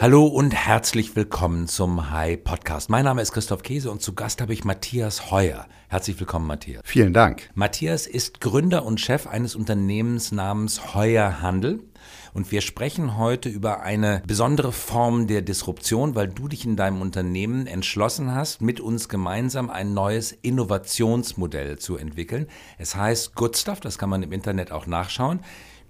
Hallo und herzlich willkommen zum Hi Podcast. Mein Name ist Christoph Käse und zu Gast habe ich Matthias Heuer. Herzlich willkommen, Matthias. Vielen Dank. Matthias ist Gründer und Chef eines Unternehmens namens Heuer Handel. Und wir sprechen heute über eine besondere Form der Disruption, weil du dich in deinem Unternehmen entschlossen hast, mit uns gemeinsam ein neues Innovationsmodell zu entwickeln. Es heißt Good Stuff, das kann man im Internet auch nachschauen.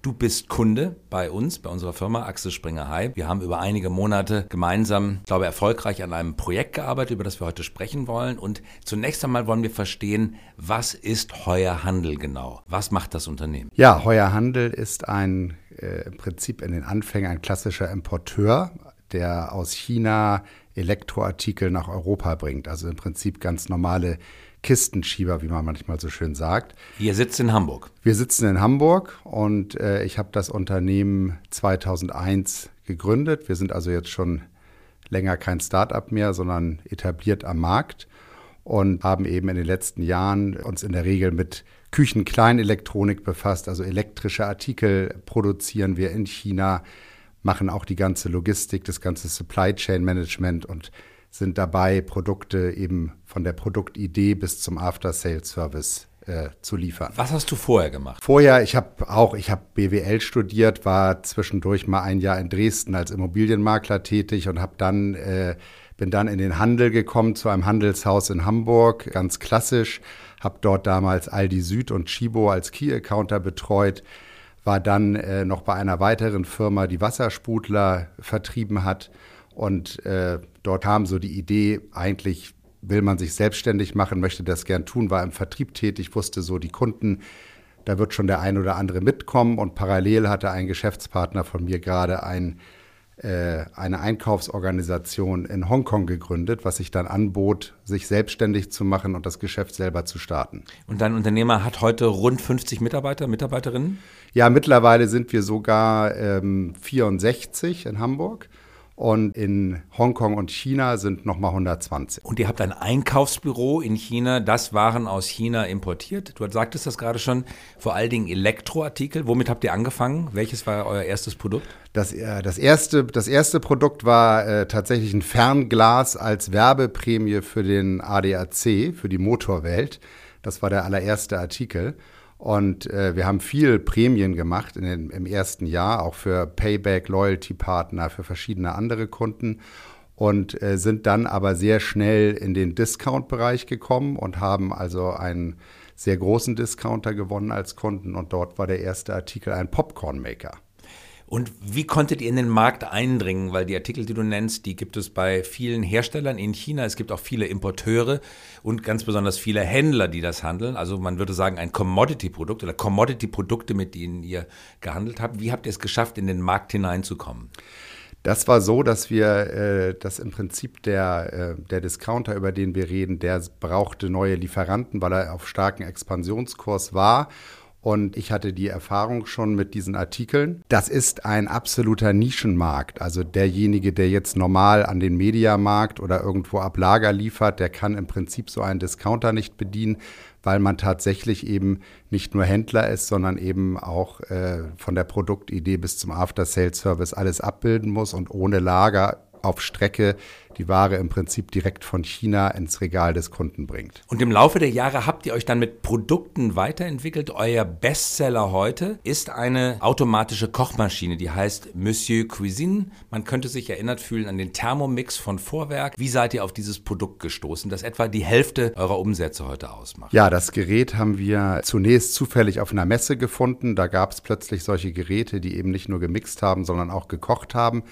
Du bist Kunde bei uns, bei unserer Firma Axel Springer High. Wir haben über einige Monate gemeinsam, glaube erfolgreich an einem Projekt gearbeitet, über das wir heute sprechen wollen. Und zunächst einmal wollen wir verstehen, was ist Heuer Handel genau? Was macht das Unternehmen? Ja, Heuer Handel ist ein äh, im Prinzip in den Anfängen ein klassischer Importeur, der aus China Elektroartikel nach Europa bringt. Also im Prinzip ganz normale Kistenschieber, wie man manchmal so schön sagt. Ihr sitzt in Hamburg. Wir sitzen in Hamburg und äh, ich habe das Unternehmen 2001 gegründet. Wir sind also jetzt schon länger kein Start-up mehr, sondern etabliert am Markt und haben eben in den letzten Jahren uns in der Regel mit Küchenkleinelektronik befasst, also elektrische Artikel produzieren wir in China, machen auch die ganze Logistik, das ganze Supply Chain Management und sind dabei, Produkte eben von der Produktidee bis zum After-Sales-Service äh, zu liefern. Was hast du vorher gemacht? Vorher, ich habe auch, ich habe BWL studiert, war zwischendurch mal ein Jahr in Dresden als Immobilienmakler tätig und habe dann äh, bin dann in den Handel gekommen zu einem Handelshaus in Hamburg, ganz klassisch, habe dort damals Aldi Süd und Chibo als Key Accounter betreut, war dann äh, noch bei einer weiteren Firma, die Wasserspudler vertrieben hat und äh, dort kam so die Idee, eigentlich will man sich selbstständig machen, möchte das gern tun, war im Vertrieb tätig, wusste so, die Kunden, da wird schon der ein oder andere mitkommen. Und parallel hatte ein Geschäftspartner von mir gerade ein, eine Einkaufsorganisation in Hongkong gegründet, was sich dann anbot, sich selbstständig zu machen und das Geschäft selber zu starten. Und dein Unternehmer hat heute rund 50 Mitarbeiter, Mitarbeiterinnen? Ja, mittlerweile sind wir sogar ähm, 64 in Hamburg und in Hongkong und China sind nochmal 120. Und ihr habt ein Einkaufsbüro in China, das Waren aus China importiert. Du sagtest das gerade schon, vor allen Dingen Elektroartikel. Womit habt ihr angefangen? Welches war euer erstes Produkt? Das, äh, das, erste, das erste Produkt war äh, tatsächlich ein Fernglas als Werbeprämie für den ADAC, für die Motorwelt. Das war der allererste Artikel. Und äh, wir haben viel Prämien gemacht in den, im ersten Jahr, auch für Payback, Loyalty-Partner, für verschiedene andere Kunden. Und äh, sind dann aber sehr schnell in den Discount-Bereich gekommen und haben also einen sehr großen Discounter gewonnen als Kunden. Und dort war der erste Artikel ein Popcorn-Maker. Und wie konntet ihr in den Markt eindringen? Weil die Artikel, die du nennst, die gibt es bei vielen Herstellern in China. Es gibt auch viele Importeure und ganz besonders viele Händler, die das handeln. Also man würde sagen, ein Commodity-Produkt oder Commodity-Produkte, mit denen ihr gehandelt habt. Wie habt ihr es geschafft, in den Markt hineinzukommen? Das war so, dass wir, äh, dass im Prinzip der, äh, der Discounter, über den wir reden, der brauchte neue Lieferanten, weil er auf starken Expansionskurs war und ich hatte die Erfahrung schon mit diesen Artikeln. Das ist ein absoluter Nischenmarkt. Also derjenige, der jetzt normal an den Mediamarkt oder irgendwo ab Lager liefert, der kann im Prinzip so einen Discounter nicht bedienen, weil man tatsächlich eben nicht nur Händler ist, sondern eben auch äh, von der Produktidee bis zum After-Sales-Service alles abbilden muss und ohne Lager auf Strecke die Ware im Prinzip direkt von China ins Regal des Kunden bringt. Und im Laufe der Jahre habt ihr euch dann mit Produkten weiterentwickelt. Euer Bestseller heute ist eine automatische Kochmaschine, die heißt Monsieur Cuisine. Man könnte sich erinnert fühlen an den Thermomix von Vorwerk. Wie seid ihr auf dieses Produkt gestoßen, das etwa die Hälfte eurer Umsätze heute ausmacht? Ja, das Gerät haben wir zunächst zufällig auf einer Messe gefunden. Da gab es plötzlich solche Geräte, die eben nicht nur gemixt haben, sondern auch gekocht haben.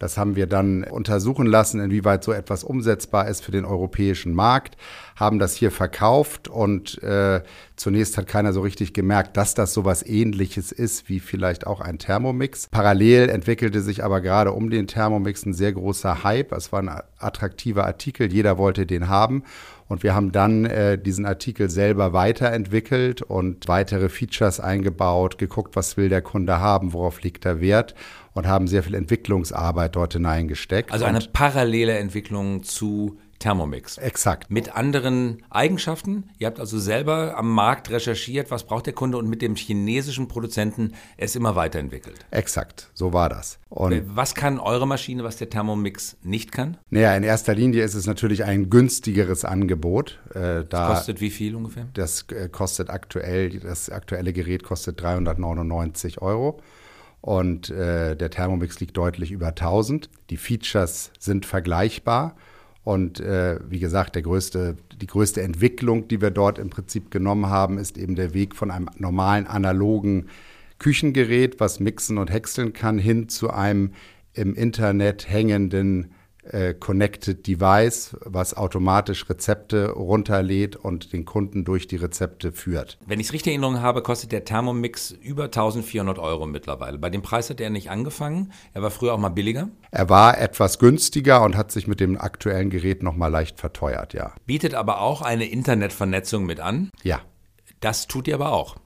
Das haben wir dann untersuchen lassen, inwieweit so etwas umsetzbar ist für den europäischen Markt, haben das hier verkauft und äh, zunächst hat keiner so richtig gemerkt, dass das so was ähnliches ist wie vielleicht auch ein Thermomix. Parallel entwickelte sich aber gerade um den Thermomix ein sehr großer Hype. Es war ein attraktiver Artikel, jeder wollte den haben. Und wir haben dann äh, diesen Artikel selber weiterentwickelt und weitere Features eingebaut, geguckt, was will der Kunde haben, worauf liegt der Wert und haben sehr viel Entwicklungsarbeit dort hineingesteckt. Also eine parallele Entwicklung zu Thermomix. Exakt. Mit anderen Eigenschaften. Ihr habt also selber am Markt recherchiert, was braucht der Kunde und mit dem chinesischen Produzenten es immer weiterentwickelt. Exakt, so war das. Und was kann eure Maschine, was der Thermomix nicht kann? Naja, in erster Linie ist es natürlich ein günstigeres Angebot. Äh, da das kostet wie viel ungefähr? Das äh, kostet aktuell, das aktuelle Gerät kostet 399 Euro und äh, der Thermomix liegt deutlich über 1000. Die Features sind vergleichbar. Und äh, wie gesagt, der größte, die größte Entwicklung, die wir dort im Prinzip genommen haben, ist eben der Weg von einem normalen analogen Küchengerät, was mixen und häckseln kann, hin zu einem im Internet hängenden äh, Connected Device, was automatisch Rezepte runterlädt und den Kunden durch die Rezepte führt. Wenn ich es richtig in Erinnerung habe, kostet der Thermomix über 1400 Euro mittlerweile. Bei dem Preis hat er nicht angefangen. Er war früher auch mal billiger. Er war etwas günstiger und hat sich mit dem aktuellen Gerät noch mal leicht verteuert, ja. Bietet aber auch eine Internetvernetzung mit an. Ja. Das tut ihr aber auch.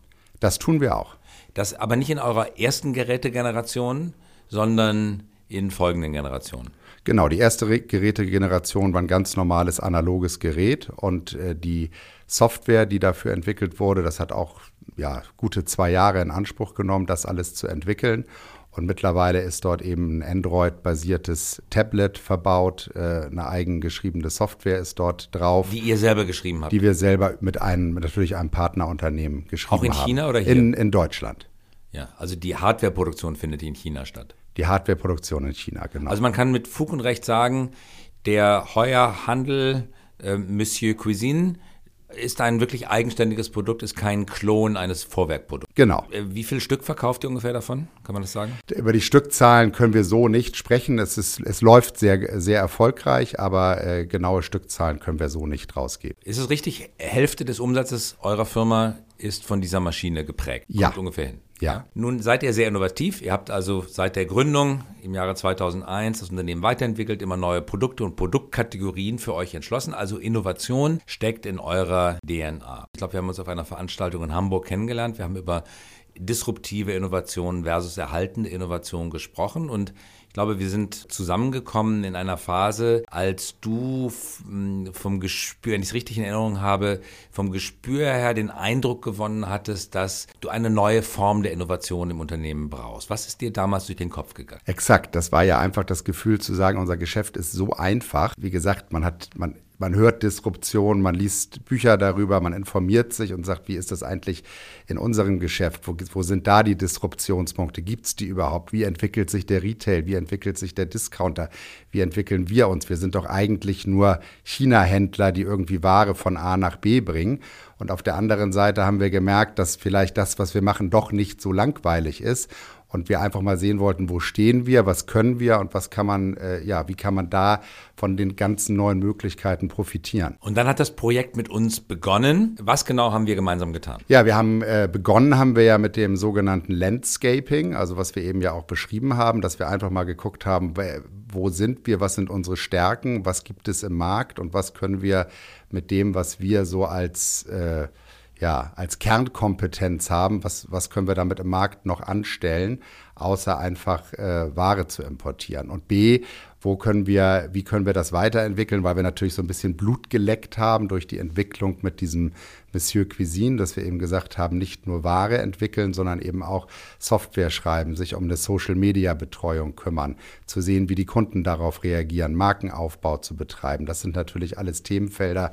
Das tun wir auch. Das aber nicht in eurer ersten Gerätegeneration, sondern in folgenden Generationen. Genau, die erste Gerätegeneration war ein ganz normales analoges Gerät und äh, die Software, die dafür entwickelt wurde, das hat auch ja, gute zwei Jahre in Anspruch genommen, das alles zu entwickeln. Und mittlerweile ist dort eben ein Android-basiertes Tablet verbaut, äh, eine eigen geschriebene Software ist dort drauf. Die ihr selber geschrieben habt? Die wir selber mit einem, natürlich einem Partnerunternehmen geschrieben haben. Auch in haben. China oder hier? In, in Deutschland. Ja, also die Hardwareproduktion findet in China statt. Die Hardwareproduktion in China, genau. Also man kann mit Fug und Recht sagen, der Heuer-Handel äh, Monsieur Cuisine ist ein wirklich eigenständiges Produkt, ist kein Klon eines Vorwerkprodukts. Genau. Äh, wie viel Stück verkauft ihr ungefähr davon? Kann man das sagen? Über die Stückzahlen können wir so nicht sprechen. Es, ist, es läuft sehr, sehr erfolgreich, aber äh, genaue Stückzahlen können wir so nicht rausgeben. Ist es richtig, Hälfte des Umsatzes eurer Firma ist von dieser Maschine geprägt? Ja. Kommt ungefähr hin. Ja. Nun seid ihr sehr innovativ. Ihr habt also seit der Gründung im Jahre 2001 das Unternehmen weiterentwickelt, immer neue Produkte und Produktkategorien für euch entschlossen. Also Innovation steckt in eurer DNA. Ich glaube, wir haben uns auf einer Veranstaltung in Hamburg kennengelernt. Wir haben über disruptive Innovationen versus erhaltende Innovationen gesprochen und ich glaube, wir sind zusammengekommen in einer Phase, als du vom Gespür, wenn ich es richtig in Erinnerung habe, vom Gespür her den Eindruck gewonnen hattest, dass du eine neue Form der Innovation im Unternehmen brauchst. Was ist dir damals durch den Kopf gegangen? Exakt, das war ja einfach das Gefühl zu sagen, unser Geschäft ist so einfach. Wie gesagt, man hat, man man hört Disruption, man liest Bücher darüber, man informiert sich und sagt, wie ist das eigentlich in unserem Geschäft? Wo, wo sind da die Disruptionspunkte? Gibt es die überhaupt? Wie entwickelt sich der Retail? Wie entwickelt sich der Discounter? Wie entwickeln wir uns? Wir sind doch eigentlich nur China-Händler, die irgendwie Ware von A nach B bringen. Und auf der anderen Seite haben wir gemerkt, dass vielleicht das, was wir machen, doch nicht so langweilig ist und wir einfach mal sehen wollten, wo stehen wir, was können wir und was kann man, äh, ja, wie kann man da von den ganzen neuen Möglichkeiten profitieren. Und dann hat das Projekt mit uns begonnen. Was genau haben wir gemeinsam getan? Ja, wir haben äh, begonnen haben wir ja mit dem sogenannten Landscaping, also was wir eben ja auch beschrieben haben, dass wir einfach mal geguckt haben, wo sind wir, was sind unsere Stärken, was gibt es im Markt und was können wir mit dem, was wir so als äh, ja, als Kernkompetenz haben, was, was können wir damit im Markt noch anstellen, außer einfach äh, Ware zu importieren. Und B, wo können wir, wie können wir das weiterentwickeln, weil wir natürlich so ein bisschen Blut geleckt haben durch die Entwicklung mit diesem Monsieur Cuisine, dass wir eben gesagt haben, nicht nur Ware entwickeln, sondern eben auch Software schreiben, sich um eine Social-Media-Betreuung kümmern, zu sehen, wie die Kunden darauf reagieren, Markenaufbau zu betreiben. Das sind natürlich alles Themenfelder,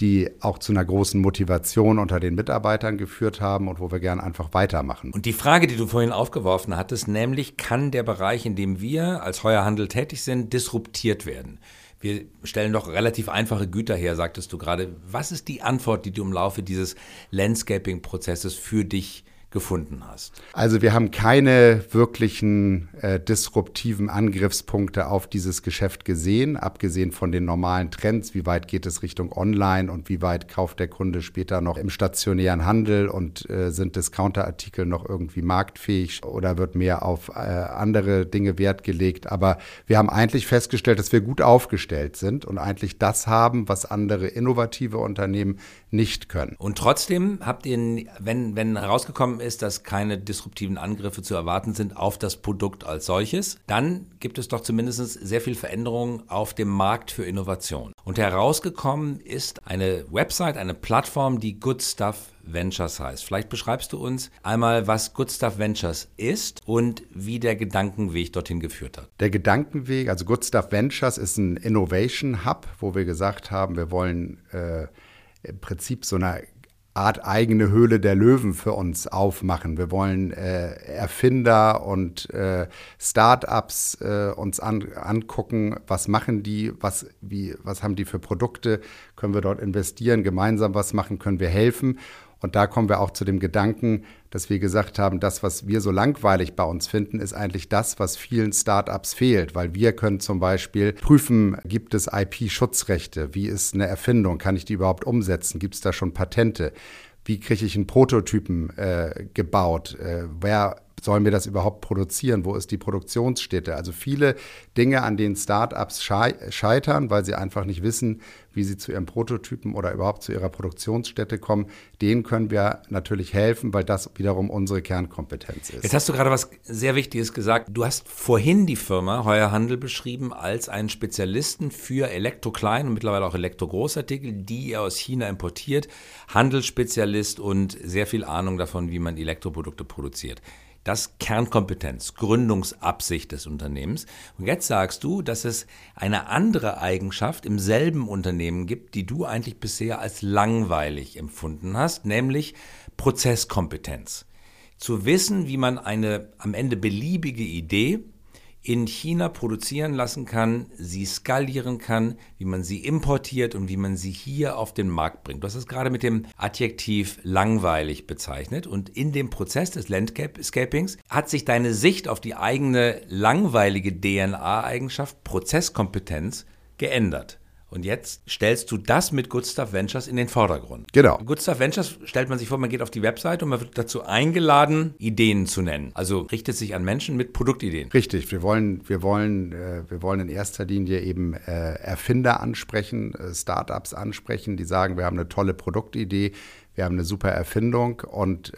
die auch zu einer großen Motivation unter den Mitarbeitern geführt haben und wo wir gern einfach weitermachen. Und die Frage, die du vorhin aufgeworfen hattest, nämlich kann der Bereich, in dem wir als Heuerhandel tätig sind, disruptiert werden? Wir stellen doch relativ einfache Güter her, sagtest du gerade. Was ist die Antwort, die du im Laufe dieses Landscaping-Prozesses für dich gefunden hast? Also wir haben keine wirklichen äh, disruptiven Angriffspunkte auf dieses Geschäft gesehen, abgesehen von den normalen Trends, wie weit geht es Richtung Online und wie weit kauft der Kunde später noch im stationären Handel und äh, sind Discounterartikel noch irgendwie marktfähig oder wird mehr auf äh, andere Dinge Wert gelegt. Aber wir haben eigentlich festgestellt, dass wir gut aufgestellt sind und eigentlich das haben, was andere innovative Unternehmen nicht können. Und trotzdem habt ihr, wenn, wenn herausgekommen ist, dass keine disruptiven Angriffe zu erwarten sind auf das Produkt als solches, dann gibt es doch zumindest sehr viel Veränderung auf dem Markt für Innovation. Und herausgekommen ist eine Website, eine Plattform, die Good Stuff Ventures heißt. Vielleicht beschreibst du uns einmal, was Good Stuff Ventures ist und wie der Gedankenweg dorthin geführt hat. Der Gedankenweg, also Good Stuff Ventures ist ein Innovation Hub, wo wir gesagt haben, wir wollen äh, im Prinzip so eine Art eigene Höhle der Löwen für uns aufmachen. Wir wollen äh, Erfinder und äh, Startups äh, uns an, angucken, was machen die, was, wie, was haben die für Produkte, können wir dort investieren, gemeinsam was machen, können wir helfen. Und da kommen wir auch zu dem Gedanken, dass wir gesagt haben, das, was wir so langweilig bei uns finden, ist eigentlich das, was vielen Startups fehlt, weil wir können zum Beispiel prüfen, gibt es IP-Schutzrechte? Wie ist eine Erfindung? Kann ich die überhaupt umsetzen? Gibt es da schon Patente? Wie kriege ich einen Prototypen äh, gebaut? Äh, wer sollen wir das überhaupt produzieren? Wo ist die Produktionsstätte? Also viele Dinge, an denen Startups scheitern, weil sie einfach nicht wissen, wie sie zu ihren Prototypen oder überhaupt zu ihrer Produktionsstätte kommen, denen können wir natürlich helfen, weil das wiederum unsere Kernkompetenz ist. Jetzt hast du gerade was sehr Wichtiges gesagt. Du hast vorhin die Firma Heuer Handel beschrieben als einen Spezialisten für Elektro-Klein und mittlerweile auch Elektro-Großartikel, die ihr aus China importiert, Handelsspezialist und sehr viel Ahnung davon, wie man Elektroprodukte produziert. Das Kernkompetenz, Gründungsabsicht des Unternehmens. Und jetzt sagst du, dass es eine andere Eigenschaft im selben Unternehmen gibt, die du eigentlich bisher als langweilig empfunden hast, nämlich Prozesskompetenz. Zu wissen, wie man eine am Ende beliebige Idee in China produzieren lassen kann, sie skalieren kann, wie man sie importiert und wie man sie hier auf den Markt bringt. Du hast es gerade mit dem Adjektiv langweilig bezeichnet und in dem Prozess des Landscapings hat sich deine Sicht auf die eigene langweilige DNA-Eigenschaft Prozesskompetenz geändert. Und jetzt stellst du das mit Good Stuff Ventures in den Vordergrund. Genau. Good Stuff Ventures stellt man sich vor, man geht auf die Webseite und man wird dazu eingeladen, Ideen zu nennen. Also richtet sich an Menschen mit Produktideen. Richtig. Wir wollen, wir wollen, äh, wir wollen in erster Linie eben äh, Erfinder ansprechen, äh, Startups ansprechen, die sagen, wir haben eine tolle Produktidee, wir haben eine super Erfindung und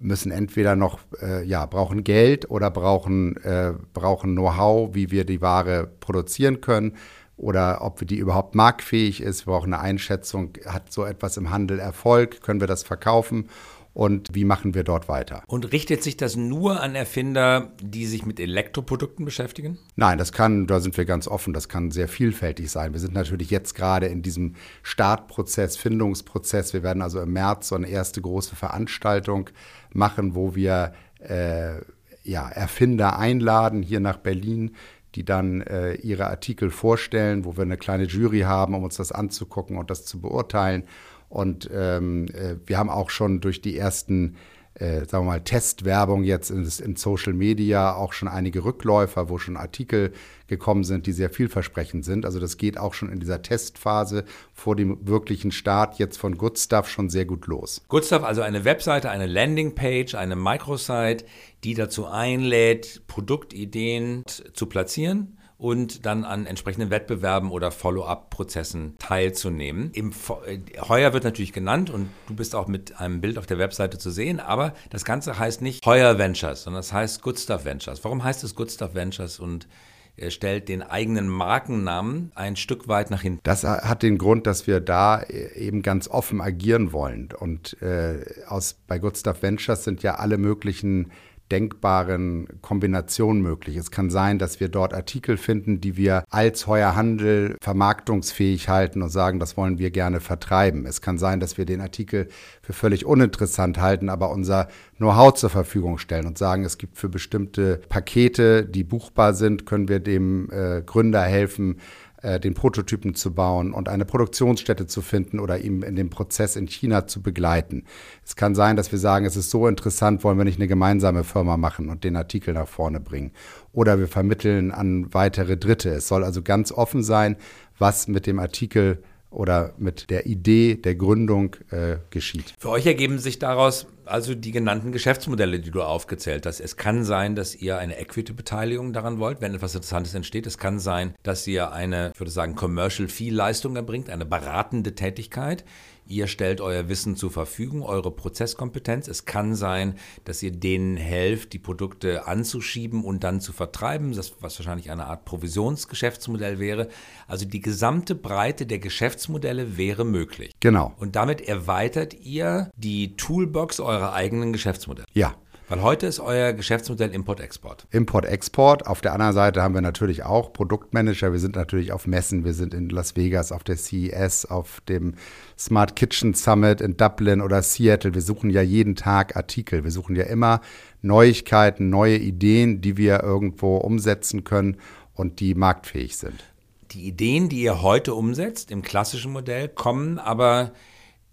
müssen entweder noch, äh, ja, brauchen Geld oder brauchen, äh, brauchen Know-how, wie wir die Ware produzieren können oder ob die überhaupt marktfähig ist. Wir brauchen eine Einschätzung, hat so etwas im Handel Erfolg, können wir das verkaufen und wie machen wir dort weiter. Und richtet sich das nur an Erfinder, die sich mit Elektroprodukten beschäftigen? Nein, das kann, da sind wir ganz offen, das kann sehr vielfältig sein. Wir sind natürlich jetzt gerade in diesem Startprozess, Findungsprozess. Wir werden also im März so eine erste große Veranstaltung machen, wo wir äh, ja, Erfinder einladen hier nach Berlin, die dann äh, ihre Artikel vorstellen, wo wir eine kleine Jury haben, um uns das anzugucken und das zu beurteilen. Und ähm, äh, wir haben auch schon durch die ersten äh, sagen wir mal, Testwerbung jetzt in, in, Social Media auch schon einige Rückläufer, wo schon Artikel gekommen sind, die sehr vielversprechend sind. Also das geht auch schon in dieser Testphase vor dem wirklichen Start jetzt von Good Stuff schon sehr gut los. Good Stuff, also eine Webseite, eine Landingpage, eine Microsite, die dazu einlädt, Produktideen zu platzieren und dann an entsprechenden Wettbewerben oder Follow-up-Prozessen teilzunehmen. Im äh, Heuer wird natürlich genannt und du bist auch mit einem Bild auf der Webseite zu sehen, aber das Ganze heißt nicht Heuer Ventures, sondern es heißt Good Stuff Ventures. Warum heißt es Good Stuff Ventures und er stellt den eigenen Markennamen ein Stück weit nach hinten. Das hat den Grund, dass wir da äh, eben ganz offen agieren wollen. Und äh, aus, bei Good Stuff Ventures sind ja alle möglichen denkbaren Kombinationen möglich. Es kann sein, dass wir dort Artikel finden, die wir als Heuer Handel vermarktungsfähig halten und sagen, das wollen wir gerne vertreiben. Es kann sein, dass wir den Artikel für völlig uninteressant halten, aber unser Know-how zur Verfügung stellen und sagen, es gibt für bestimmte Pakete, die buchbar sind, können wir dem äh, Gründer helfen, den Prototypen zu bauen und eine Produktionsstätte zu finden oder ihm in dem Prozess in China zu begleiten. Es kann sein, dass wir sagen, es ist so interessant, wollen wir nicht eine gemeinsame Firma machen und den Artikel nach vorne bringen. Oder wir vermitteln an weitere Dritte. Es soll also ganz offen sein, was mit dem Artikel oder mit der Idee der Gründung äh, geschieht. Für euch ergeben sich daraus also die genannten Geschäftsmodelle, die du aufgezählt hast. Es kann sein, dass ihr eine Equity-Beteiligung daran wollt, wenn etwas Interessantes entsteht. Es kann sein, dass ihr eine, ich würde sagen, Commercial-Fee-Leistung erbringt, eine beratende Tätigkeit. Ihr stellt euer Wissen zur Verfügung, eure Prozesskompetenz. Es kann sein, dass ihr denen helft, die Produkte anzuschieben und dann zu vertreiben, das, was wahrscheinlich eine Art Provisionsgeschäftsmodell wäre. Also die gesamte Breite der Geschäftsmodelle wäre möglich. Genau. Und damit erweitert ihr die Toolbox eurer eigenen Geschäftsmodelle. Ja. Weil heute ist euer Geschäftsmodell Import-Export. Import-Export. Auf der anderen Seite haben wir natürlich auch Produktmanager. Wir sind natürlich auf Messen. Wir sind in Las Vegas, auf der CES, auf dem Smart Kitchen Summit in Dublin oder Seattle. Wir suchen ja jeden Tag Artikel. Wir suchen ja immer Neuigkeiten, neue Ideen, die wir irgendwo umsetzen können und die marktfähig sind. Die Ideen, die ihr heute umsetzt im klassischen Modell, kommen aber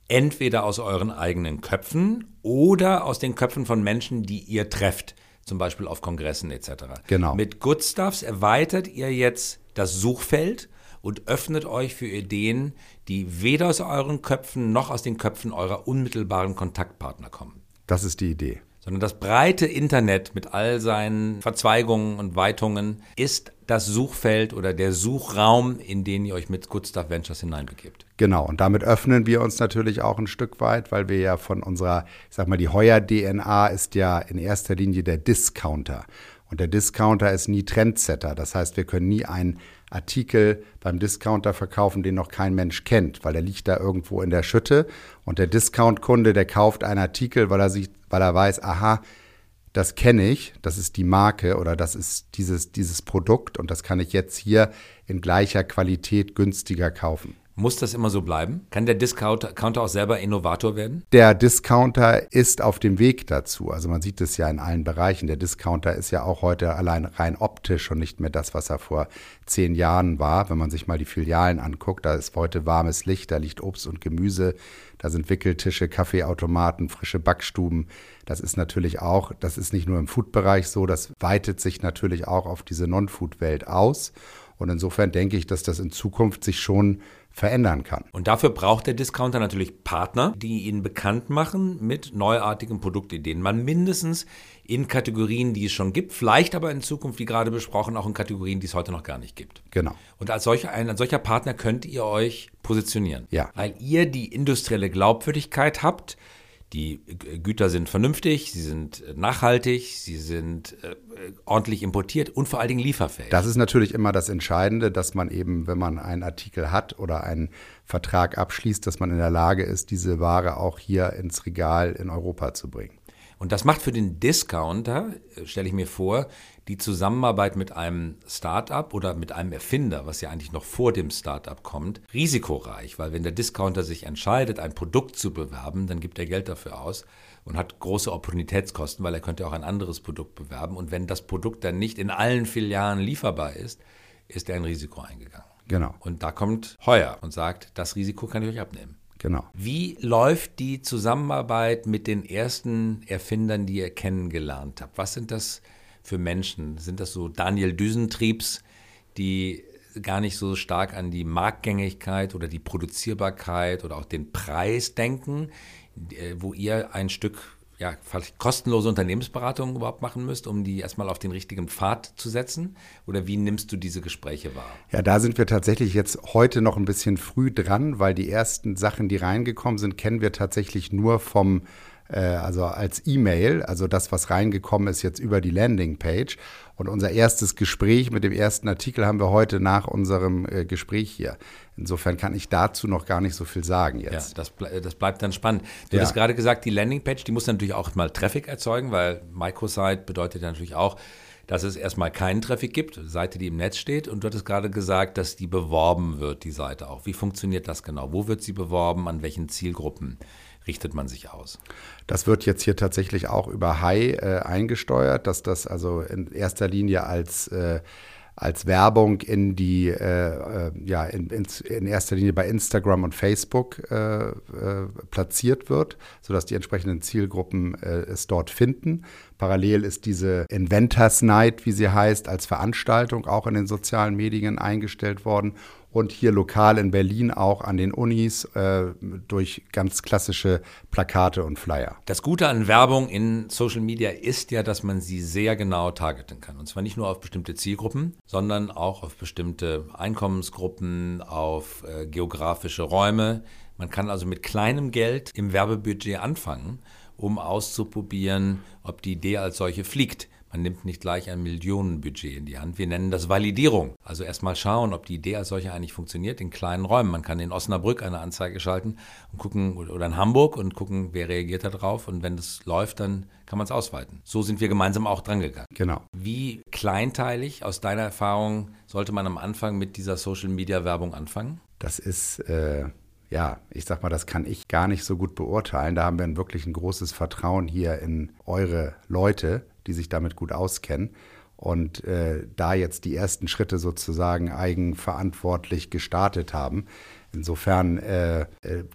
entweder aus euren eigenen Köpfen oder aus den Köpfen von Menschen, die ihr trefft, zum Beispiel auf Kongressen etc. Genau. Mit Good Stuffs erweitert ihr jetzt das Suchfeld und öffnet euch für Ideen, die weder aus euren Köpfen noch aus den Köpfen eurer unmittelbaren Kontaktpartner kommen. Das ist die Idee sondern das breite Internet mit all seinen Verzweigungen und Weitungen ist das Suchfeld oder der Suchraum, in den ihr euch mit Good Stuff Ventures hineinbegebt. Genau, und damit öffnen wir uns natürlich auch ein Stück weit, weil wir ja von unserer, ich sag mal, die Heuer-DNA ist ja in erster Linie der Discounter. Und der Discounter ist nie Trendsetter. Das heißt, wir können nie einen Artikel beim Discounter verkaufen, den noch kein Mensch kennt, weil er liegt da irgendwo in der Schütte. Und der Discount-Kunde, der kauft einen Artikel, weil er sich, weil er weiß, aha, das kenne ich, das ist die Marke oder das ist dieses, dieses Produkt und das kann ich jetzt hier in gleicher Qualität günstiger kaufen. Muss das immer so bleiben? Kann der Discounter auch selber Innovator werden? Der Discounter ist auf dem Weg dazu. Also man sieht es ja in allen Bereichen. Der Discounter ist ja auch heute allein rein optisch und nicht mehr das, was er vor zehn Jahren war. Wenn man sich mal die Filialen anguckt, da ist heute warmes Licht, da liegt Obst und Gemüse, da sind Wickeltische, Kaffeeautomaten, frische Backstuben. Das ist natürlich auch, das ist nicht nur im Food-Bereich so, das weitet sich natürlich auch auf diese Non-Food-Welt aus. Und insofern denke ich, dass das in Zukunft sich schon verändern kann. Und dafür braucht der Discounter natürlich Partner, die ihn bekannt machen mit neuartigen Produktideen. Man mindestens in Kategorien, die es schon gibt, vielleicht aber in Zukunft, wie gerade besprochen, auch in Kategorien, die es heute noch gar nicht gibt. Genau. Und als solcher, ein als solcher Partner könnt ihr euch positionieren. Ja. Weil ihr die industrielle Glaubwürdigkeit habt, die Güter sind vernünftig, sie sind nachhaltig, sie sind äh, ordentlich importiert und vor allen Dingen lieferfähig. Das ist natürlich immer das Entscheidende, dass man eben, wenn man einen Artikel hat oder einen Vertrag abschließt, dass man in der Lage ist, diese Ware auch hier ins Regal in Europa zu bringen. Und das macht für den Discounter, äh, stelle ich mir vor, die Zusammenarbeit mit einem Startup oder mit einem Erfinder, was ja eigentlich noch vor dem Startup kommt, risikoreich, weil wenn der Discounter sich entscheidet, ein Produkt zu bewerben, dann gibt er Geld dafür aus und hat große Opportunitätskosten, weil er könnte auch ein anderes Produkt bewerben und wenn das Produkt dann nicht in allen Filialen lieferbar ist, ist er ein Risiko eingegangen. Genau. Und da kommt Heuer und sagt, das Risiko kann ich euch abnehmen. Genau. Wie läuft die Zusammenarbeit mit den ersten Erfindern, die ihr kennengelernt habt? Was sind das für Menschen? Sind das so Daniel Düsentriebs, die gar nicht so stark an die Marktgängigkeit oder die Produzierbarkeit oder auch den Preis denken, äh, wo ihr ein Stück ja, kostenlose Unternehmensberatung überhaupt machen müsst, um die erstmal auf den richtigen Pfad zu setzen? Oder wie nimmst du diese Gespräche wahr? Ja, da sind wir tatsächlich jetzt heute noch ein bisschen früh dran, weil die ersten Sachen, die reingekommen sind, kennen wir tatsächlich nur vom äh, also als E-Mail, also das, was reingekommen ist jetzt über die Landingpage. Und unser erstes Gespräch mit dem ersten Artikel haben wir heute nach unserem äh, Gespräch hier. Insofern kann ich dazu noch gar nicht so viel sagen jetzt. Ja, das, ble das bleibt dann spannend. Du ja. hast gerade gesagt, die Landingpage, die muss natürlich auch mal Traffic erzeugen, weil Microsite bedeutet ja natürlich auch, dass es erstmal keinen Traffic gibt, Seite, die im Netz steht. Und du hattest gerade gesagt, dass die beworben wird, die Seite auch. Wie funktioniert das genau? Wo wird sie beworben? An welchen Zielgruppen? Richtet man sich aus? Das wird jetzt hier tatsächlich auch über High äh, eingesteuert, dass das also in erster Linie als äh, als Werbung in die, äh, äh ja, in, in, erster Linie bei Instagram und Facebook äh, äh, platziert wird, sodass die entsprechenden Zielgruppen äh, es dort finden. Parallel ist diese Inventors Night, wie sie heißt, als Veranstaltung auch in den sozialen Medien eingestellt worden und hier lokal in Berlin auch an den Unis äh, durch ganz klassische Plakate und Flyer. Das Gute an Werbung in Social Media ist ja, dass man sie sehr genau targeten kann. Und zwar nicht nur auf bestimmte Zielgruppen, sondern auch auf bestimmte Einkommensgruppen, auf äh, geografische Räume. Man kann also mit kleinem Geld im Werbebudget anfangen, um auszuprobieren, ob die Idee als solche fliegt. Man nimmt nicht gleich ein Millionenbudget in die Hand. Wir nennen das Validierung. Also erstmal schauen, ob die Idee als solche eigentlich funktioniert in kleinen Räumen. Man kann in Osnabrück eine Anzeige schalten und gucken, oder in Hamburg und gucken, wer reagiert da drauf. Und wenn das läuft, dann kann man es ausweiten. So sind wir gemeinsam auch drangegangen. Genau. Wie kleinteilig aus deiner Erfahrung sollte man am Anfang mit dieser Social Media Werbung anfangen? Das ist. Äh ja, ich sag mal, das kann ich gar nicht so gut beurteilen. Da haben wir wirklich ein großes Vertrauen hier in eure Leute, die sich damit gut auskennen. Und äh, da jetzt die ersten Schritte sozusagen eigenverantwortlich gestartet haben, Insofern äh, äh,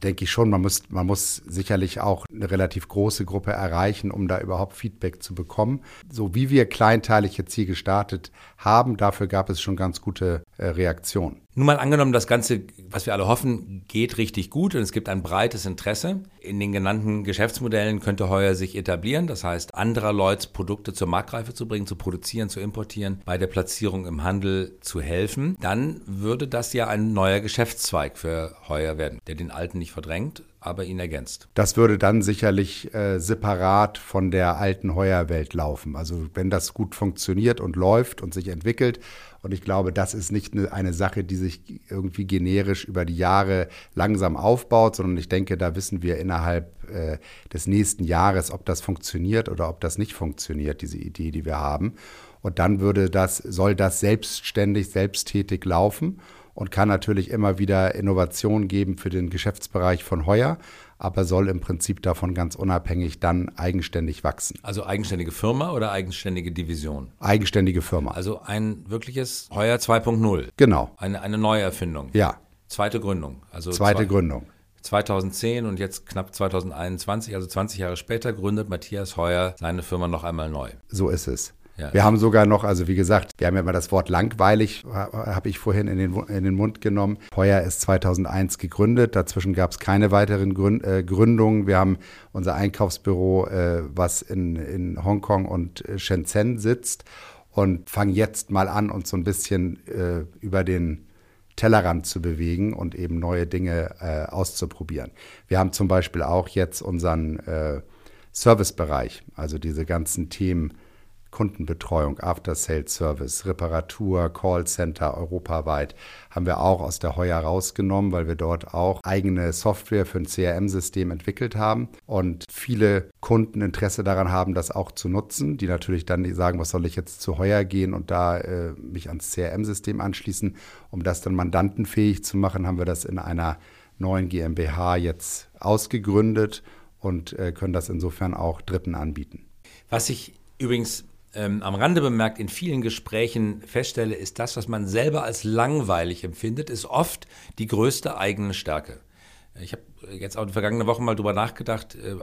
denke ich schon, man muss, man muss sicherlich auch eine relativ große Gruppe erreichen, um da überhaupt Feedback zu bekommen. So wie wir kleinteilig jetzt hier gestartet haben, dafür gab es schon ganz gute äh, Reaktionen. Nun mal angenommen, das Ganze, was wir alle hoffen, geht richtig gut und es gibt ein breites Interesse. In den genannten Geschäftsmodellen könnte Heuer sich etablieren, das heißt, anderer Leute Produkte zur Marktreife zu bringen, zu produzieren, zu importieren, bei der Platzierung im Handel zu helfen. Dann würde das ja ein neuer Geschäftszweig für Heuer werden, der den alten nicht verdrängt, aber ihn ergänzt. Das würde dann sicherlich äh, separat von der alten Heuerwelt laufen. Also wenn das gut funktioniert und läuft und sich entwickelt. Und ich glaube, das ist nicht eine, eine Sache, die sich irgendwie generisch über die Jahre langsam aufbaut, sondern ich denke, da wissen wir innerhalb äh, des nächsten Jahres, ob das funktioniert oder ob das nicht funktioniert, diese Idee, die wir haben. Und dann würde das, soll das selbstständig, selbsttätig laufen und kann natürlich immer wieder Innovationen geben für den Geschäftsbereich von Heuer, aber soll im Prinzip davon ganz unabhängig dann eigenständig wachsen. Also eigenständige Firma oder eigenständige Division? Eigenständige Firma. Also ein wirkliches Heuer 2.0. Genau. Eine, eine Neuerfindung. Ja. Zweite Gründung. Also Zweite zwei, Gründung. 2010 und jetzt knapp 2021, also 20 Jahre später, gründet Matthias Heuer seine Firma noch einmal neu. So ist es. Ja. Wir haben sogar noch, also wie gesagt, wir haben ja mal das Wort langweilig, habe ich vorhin in den, in den Mund genommen. Heuer ist 2001 gegründet, dazwischen gab es keine weiteren Gründ, äh, Gründungen. Wir haben unser Einkaufsbüro, äh, was in, in Hongkong und äh, Shenzhen sitzt und fangen jetzt mal an, uns so ein bisschen äh, über den Tellerrand zu bewegen und eben neue Dinge äh, auszuprobieren. Wir haben zum Beispiel auch jetzt unseren äh, Servicebereich, also diese ganzen Themen Kundenbetreuung, After-Sales-Service, Reparatur, Callcenter europaweit haben wir auch aus der Heuer rausgenommen, weil wir dort auch eigene Software für ein CRM-System entwickelt haben und viele Kunden Interesse daran haben, das auch zu nutzen, die natürlich dann sagen, was soll ich jetzt zu Heuer gehen und da äh, mich ans CRM-System anschließen. Um das dann mandantenfähig zu machen, haben wir das in einer neuen GmbH jetzt ausgegründet und äh, können das insofern auch Dritten anbieten. Was ich übrigens ähm, am Rande bemerkt in vielen Gesprächen feststelle, ist das, was man selber als langweilig empfindet, ist oft die größte eigene Stärke. Ich habe jetzt auch in vergangenen Wochen mal drüber nachgedacht, äh,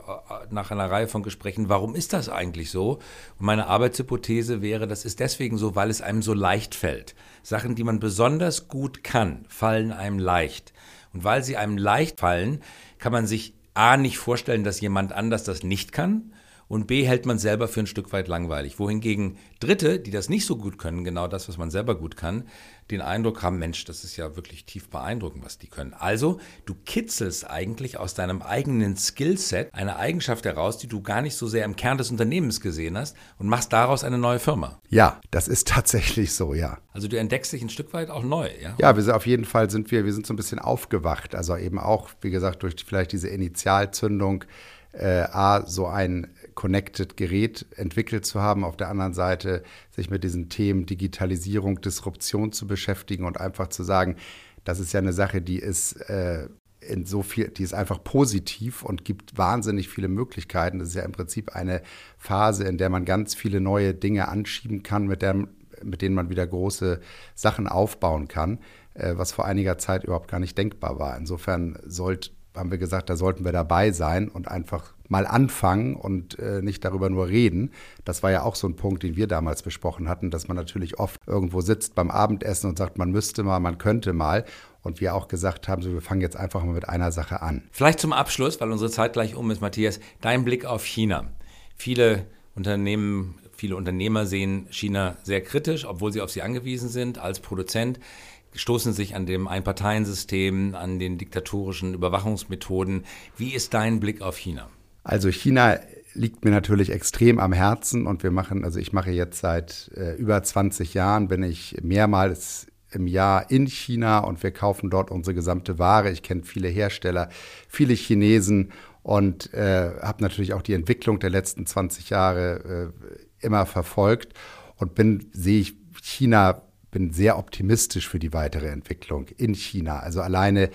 nach einer Reihe von Gesprächen, warum ist das eigentlich so? Und meine Arbeitshypothese wäre, das ist deswegen so, weil es einem so leicht fällt. Sachen, die man besonders gut kann, fallen einem leicht. Und weil sie einem leicht fallen, kann man sich A nicht vorstellen, dass jemand anders das nicht kann und B hält man selber für ein Stück weit langweilig. Wohingegen Dritte, die das nicht so gut können, genau das, was man selber gut kann, den Eindruck haben, Mensch, das ist ja wirklich tief beeindruckend, was die können. Also, du kitzelst eigentlich aus deinem eigenen Skillset eine Eigenschaft heraus, die du gar nicht so sehr im Kern des Unternehmens gesehen hast und machst daraus eine neue Firma. Ja, das ist tatsächlich so, ja. Also du entdeckst dich ein Stück weit auch neu, ja? Ja, wir sind auf jeden Fall sind wir, wir sind so ein bisschen aufgewacht. Also eben auch, wie gesagt, durch vielleicht diese Initialzündung äh, A, so ein Connected Gerät entwickelt zu haben, auf der anderen Seite sich mit diesen Themen Digitalisierung, Disruption zu beschäftigen und einfach zu sagen, das ist ja eine Sache, die ist äh, in so viel, die ist einfach positiv und gibt wahnsinnig viele Möglichkeiten. Das ist ja im Prinzip eine Phase, in der man ganz viele neue Dinge anschieben kann, mit, der, mit denen man wieder große Sachen aufbauen kann, äh, was vor einiger Zeit überhaupt gar nicht denkbar war. Insofern sollte haben wir gesagt, da sollten wir dabei sein und einfach mal anfangen und äh, nicht darüber nur reden. Das war ja auch so ein Punkt, den wir damals besprochen hatten, dass man natürlich oft irgendwo sitzt beim Abendessen und sagt, man müsste mal, man könnte mal. Und wir auch gesagt haben, so, wir fangen jetzt einfach mal mit einer Sache an. Vielleicht zum Abschluss, weil unsere Zeit gleich um ist, Matthias, dein Blick auf China. Viele Unternehmen, viele Unternehmer sehen China sehr kritisch, obwohl sie auf sie angewiesen sind als Produzent stoßen sich an dem Einparteiensystem, an den diktatorischen Überwachungsmethoden. Wie ist dein Blick auf China? Also China liegt mir natürlich extrem am Herzen und wir machen, also ich mache jetzt seit äh, über 20 Jahren, bin ich mehrmals im Jahr in China und wir kaufen dort unsere gesamte Ware. Ich kenne viele Hersteller, viele Chinesen und äh, habe natürlich auch die Entwicklung der letzten 20 Jahre äh, immer verfolgt und bin, sehe ich China, bin sehr optimistisch für die weitere Entwicklung in China. Also alleine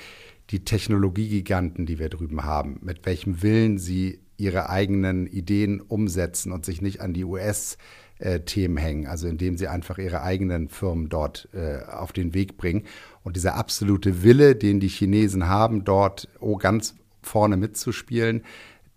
die Technologiegiganten, die wir drüben haben, mit welchem Willen sie ihre eigenen Ideen umsetzen und sich nicht an die US-Themen hängen, also indem sie einfach ihre eigenen Firmen dort äh, auf den Weg bringen. Und dieser absolute Wille, den die Chinesen haben, dort oh, ganz vorne mitzuspielen,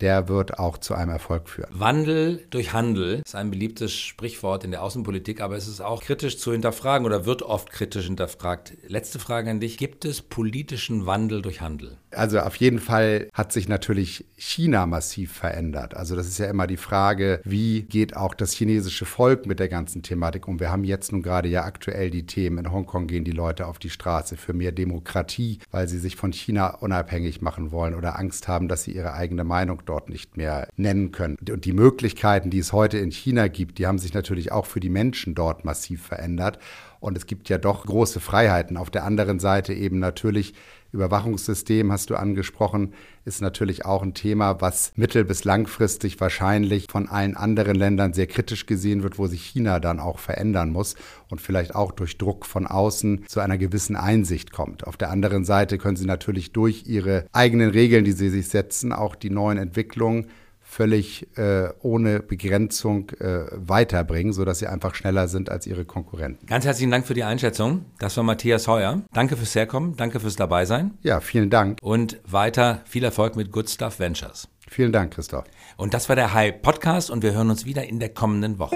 der wird auch zu einem Erfolg führen. Wandel durch Handel ist ein beliebtes Sprichwort in der Außenpolitik, aber es ist auch kritisch zu hinterfragen oder wird oft kritisch hinterfragt. Letzte Frage an dich. Gibt es politischen Wandel durch Handel? Also auf jeden Fall hat sich natürlich China massiv verändert. Also das ist ja immer die Frage, wie geht auch das chinesische Volk mit der ganzen Thematik um? Wir haben jetzt nun gerade ja aktuell die Themen. In Hongkong gehen die Leute auf die Straße für mehr Demokratie, weil sie sich von China unabhängig machen wollen oder Angst haben, dass sie ihre eigene Meinung dort nicht mehr nennen können. Und die Möglichkeiten, die es heute in China gibt, die haben sich natürlich auch für die Menschen dort massiv verändert. Und es gibt ja doch große Freiheiten. Auf der anderen Seite eben natürlich Überwachungssystem hast du angesprochen, ist natürlich auch ein Thema, was mittel- bis langfristig wahrscheinlich von allen anderen Ländern sehr kritisch gesehen wird, wo sich China dann auch verändern muss und vielleicht auch durch Druck von außen zu einer gewissen Einsicht kommt. Auf der anderen Seite können sie natürlich durch ihre eigenen Regeln, die sie sich setzen, auch die neuen Entwicklungen völlig äh, ohne Begrenzung äh, weiterbringen, sodass sie einfach schneller sind als ihre Konkurrenten. Ganz herzlichen Dank für die Einschätzung. Das war Matthias Heuer. Danke fürs Herkommen, danke fürs Dabeisein. Ja, vielen Dank. Und weiter viel Erfolg mit Good Stuff Ventures. Vielen Dank, Christoph. Und das war der High Podcast und wir hören uns wieder in der kommenden Woche.